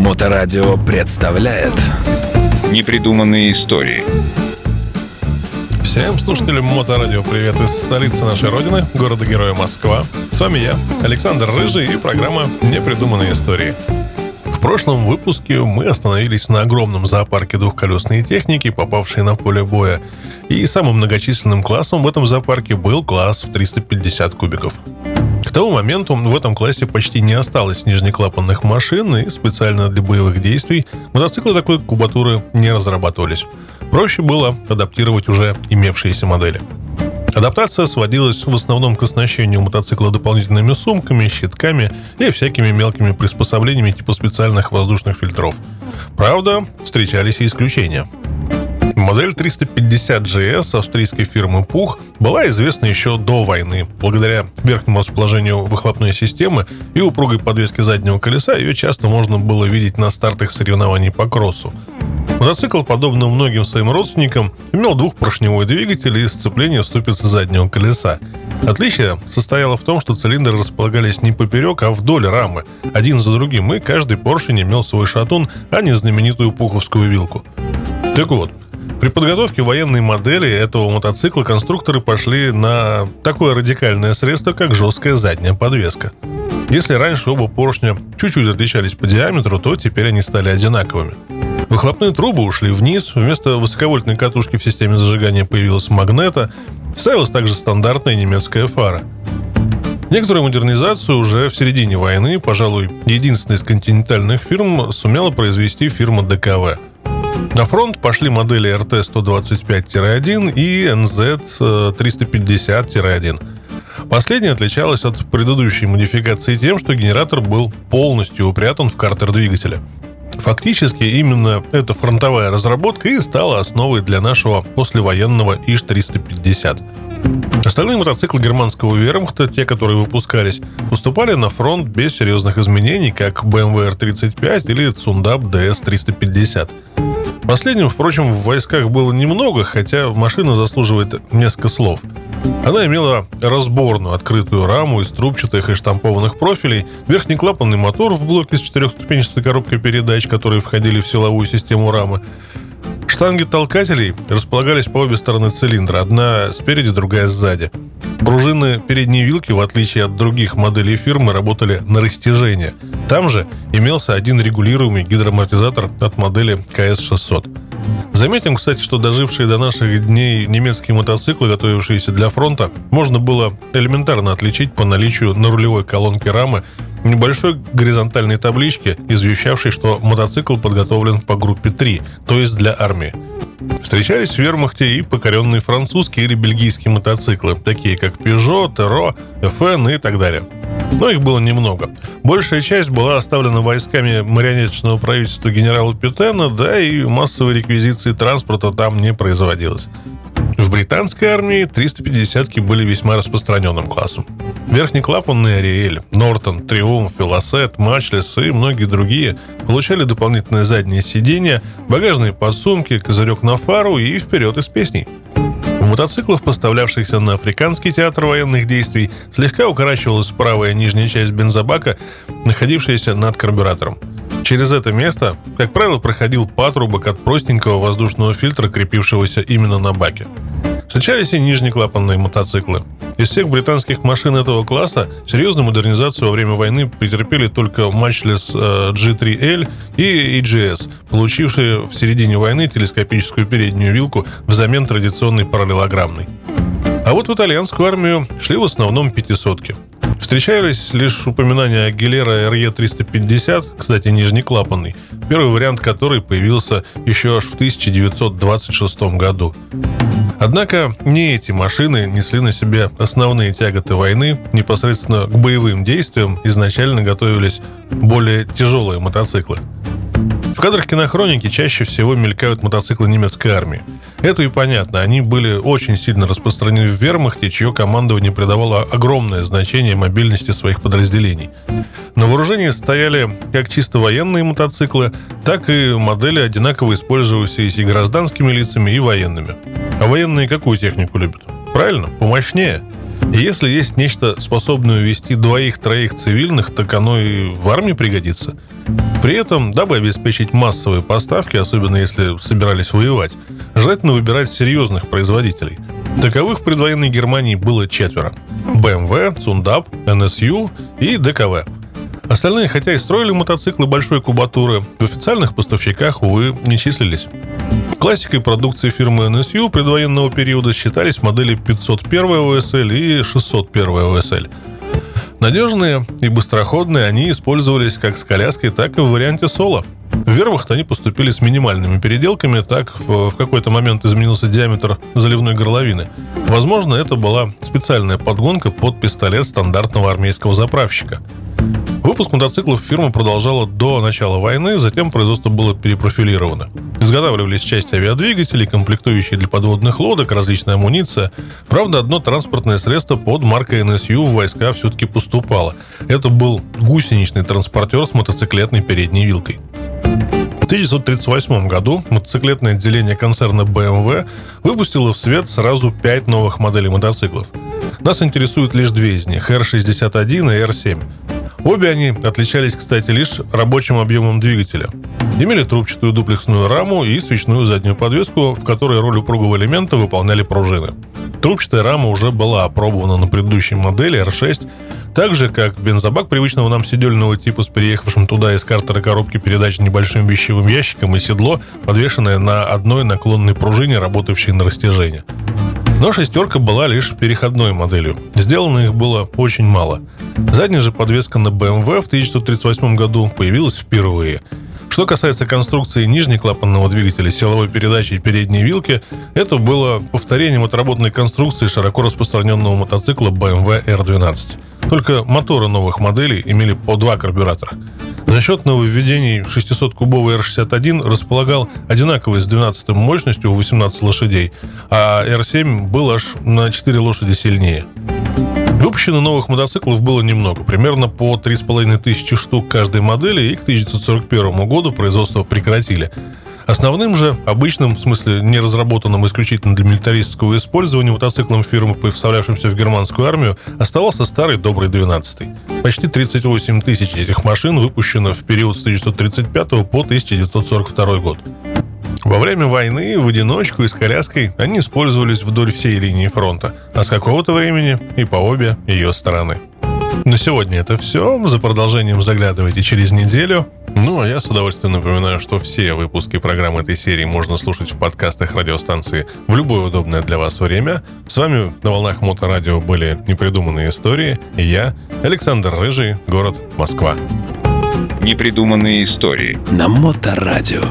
Моторадио представляет Непридуманные истории Всем слушателям Моторадио привет из столицы нашей родины, города-героя Москва. С вами я, Александр Рыжий и программа «Непридуманные истории». В прошлом выпуске мы остановились на огромном зоопарке двухколесной техники, попавшей на поле боя. И самым многочисленным классом в этом зоопарке был класс в 350 кубиков. К тому моменту в этом классе почти не осталось нижнеклапанных машин, и специально для боевых действий мотоциклы такой кубатуры не разрабатывались. Проще было адаптировать уже имевшиеся модели. Адаптация сводилась в основном к оснащению мотоцикла дополнительными сумками, щитками и всякими мелкими приспособлениями типа специальных воздушных фильтров. Правда, встречались и исключения – Модель 350 GS австрийской фирмы Пух была известна еще до войны. Благодаря верхнему расположению выхлопной системы и упругой подвеске заднего колеса ее часто можно было видеть на стартах соревнований по кроссу. Мотоцикл, подобно многим своим родственникам, имел двухпоршневой двигатель и сцепление ступицы заднего колеса. Отличие состояло в том, что цилиндры располагались не поперек, а вдоль рамы, один за другим, и каждый поршень имел свой шатун, а не знаменитую пуховскую вилку. Так вот, при подготовке военной модели этого мотоцикла конструкторы пошли на такое радикальное средство, как жесткая задняя подвеска. Если раньше оба поршня чуть-чуть отличались по диаметру, то теперь они стали одинаковыми. Выхлопные трубы ушли вниз, вместо высоковольтной катушки в системе зажигания появилась магнета, ставилась также стандартная немецкая фара. Некоторую модернизацию уже в середине войны, пожалуй, единственная из континентальных фирм сумела произвести фирма ДКВ – на фронт пошли модели RT-125-1 и NZ-350-1. Последняя отличалась от предыдущей модификации тем, что генератор был полностью упрятан в картер двигателя. Фактически именно эта фронтовая разработка и стала основой для нашего послевоенного ИЖ-350. Остальные мотоциклы германского вермахта, те, которые выпускались, поступали на фронт без серьезных изменений, как BMW R35 или Tsundab DS350. Последним, впрочем, в войсках было немного, хотя машина заслуживает несколько слов. Она имела разборную открытую раму из трубчатых и штампованных профилей, верхнеклапанный мотор в блоке с четырехступенчатой коробкой передач, которые входили в силовую систему рамы. Штанги толкателей располагались по обе стороны цилиндра, одна спереди, другая сзади. Пружины передней вилки, в отличие от других моделей фирмы, работали на растяжение. Там же имелся один регулируемый гидроамортизатор от модели КС-600. Заметим, кстати, что дожившие до наших дней немецкие мотоциклы, готовившиеся для фронта, можно было элементарно отличить по наличию на рулевой колонке рамы небольшой горизонтальной таблички, извещавшей, что мотоцикл подготовлен по группе 3, то есть для армии. Встречались в вермахте и покоренные французские или бельгийские мотоциклы, такие как Peugeot, Tero, FN и так далее. Но их было немного. Большая часть была оставлена войсками марионеточного правительства генерала Пютена, да и массовой реквизиции транспорта там не производилось. В британской армии 350-ки были весьма распространенным классом. Верхнеклапанный Ариэль, Нортон, Триумф, Велосет, Мачлес и многие другие получали дополнительное заднее сиденье, багажные подсумки, козырек на фару и вперед из песней. У мотоциклов, поставлявшихся на Африканский театр военных действий, слегка укорачивалась правая нижняя часть бензобака, находившаяся над карбюратором. Через это место, как правило, проходил патрубок от простенького воздушного фильтра, крепившегося именно на баке. Встречались и нижнеклапанные мотоциклы. Из всех британских машин этого класса серьезную модернизацию во время войны претерпели только Matchless э, G3L и EGS, получившие в середине войны телескопическую переднюю вилку взамен традиционной параллелограммной. А вот в итальянскую армию шли в основном пятисотки – Встречались лишь упоминания о Гилера RE350, кстати, нижнеклапанный, первый вариант которой появился еще аж в 1926 году. Однако не эти машины несли на себе основные тяготы войны, непосредственно к боевым действиям изначально готовились более тяжелые мотоциклы – в кадрах кинохроники чаще всего мелькают мотоциклы немецкой армии. Это и понятно, они были очень сильно распространены в вермахте, чье командование придавало огромное значение мобильности своих подразделений. На вооружении стояли как чисто военные мотоциклы, так и модели, одинаково использовавшиеся и гражданскими лицами, и военными. А военные какую технику любят? Правильно, помощнее – если есть нечто, способное увести двоих-троих цивильных, так оно и в армии пригодится. При этом, дабы обеспечить массовые поставки, особенно если собирались воевать, желательно выбирать серьезных производителей. Таковых в предвоенной Германии было четверо. BMW, Цундап, NSU и ДКВ. Остальные, хотя и строили мотоциклы большой кубатуры, в официальных поставщиках, увы, не числились. Классикой продукции фирмы NSU предвоенного периода считались модели 501 ВСЛ и 601 ВСЛ. Надежные и быстроходные они использовались как с коляской, так и в варианте соло. В Вервахт они поступили с минимальными переделками, так в, в какой-то момент изменился диаметр заливной горловины. Возможно, это была специальная подгонка под пистолет стандартного армейского заправщика – Выпуск мотоциклов фирма продолжала до начала войны, затем производство было перепрофилировано. Изготавливались части авиадвигателей, комплектующие для подводных лодок, различная амуниция. Правда, одно транспортное средство под маркой NSU в войска все-таки поступало. Это был гусеничный транспортер с мотоциклетной передней вилкой. В 1938 году мотоциклетное отделение концерна BMW выпустило в свет сразу пять новых моделей мотоциклов. Нас интересуют лишь две из них – R61 и R7. Обе они отличались, кстати, лишь рабочим объемом двигателя. Имели трубчатую дуплексную раму и свечную заднюю подвеску, в которой роль упругого элемента выполняли пружины. Трубчатая рама уже была опробована на предыдущей модели R6, так же, как бензобак привычного нам седельного типа с переехавшим туда из картера коробки передач небольшим вещевым ящиком и седло, подвешенное на одной наклонной пружине, работавшей на растяжение. Но шестерка была лишь переходной моделью. Сделано их было очень мало. Задняя же подвеска на BMW в 1938 году появилась впервые. Что касается конструкции нижнеклапанного двигателя, силовой передачи и передней вилки, это было повторением отработанной конструкции широко распространенного мотоцикла BMW R12. Только моторы новых моделей имели по два карбюратора. За счет нововведений 600-кубовый R61 располагал одинаковой с 12 мощностью 18 лошадей, а R7 был аж на 4 лошади сильнее. Выпущено новых мотоциклов было немного, примерно по 3,5 тысячи штук каждой модели, и к 1941 году производство прекратили. Основным же, обычным, в смысле не разработанным исключительно для милитаристского использования мотоциклом фирмы, поставлявшимся в германскую армию, оставался старый добрый 12 Почти 38 тысяч этих машин выпущено в период с 1935 по 1942 год. Во время войны в одиночку и с коляской они использовались вдоль всей линии фронта, а с какого-то времени и по обе ее стороны. На сегодня это все. За продолжением заглядывайте через неделю. Ну, а я с удовольствием напоминаю, что все выпуски программы этой серии можно слушать в подкастах радиостанции в любое удобное для вас время. С вами на волнах Моторадио были непридуманные истории. И я, Александр Рыжий, город Москва. Непридуманные истории. На Моторадио.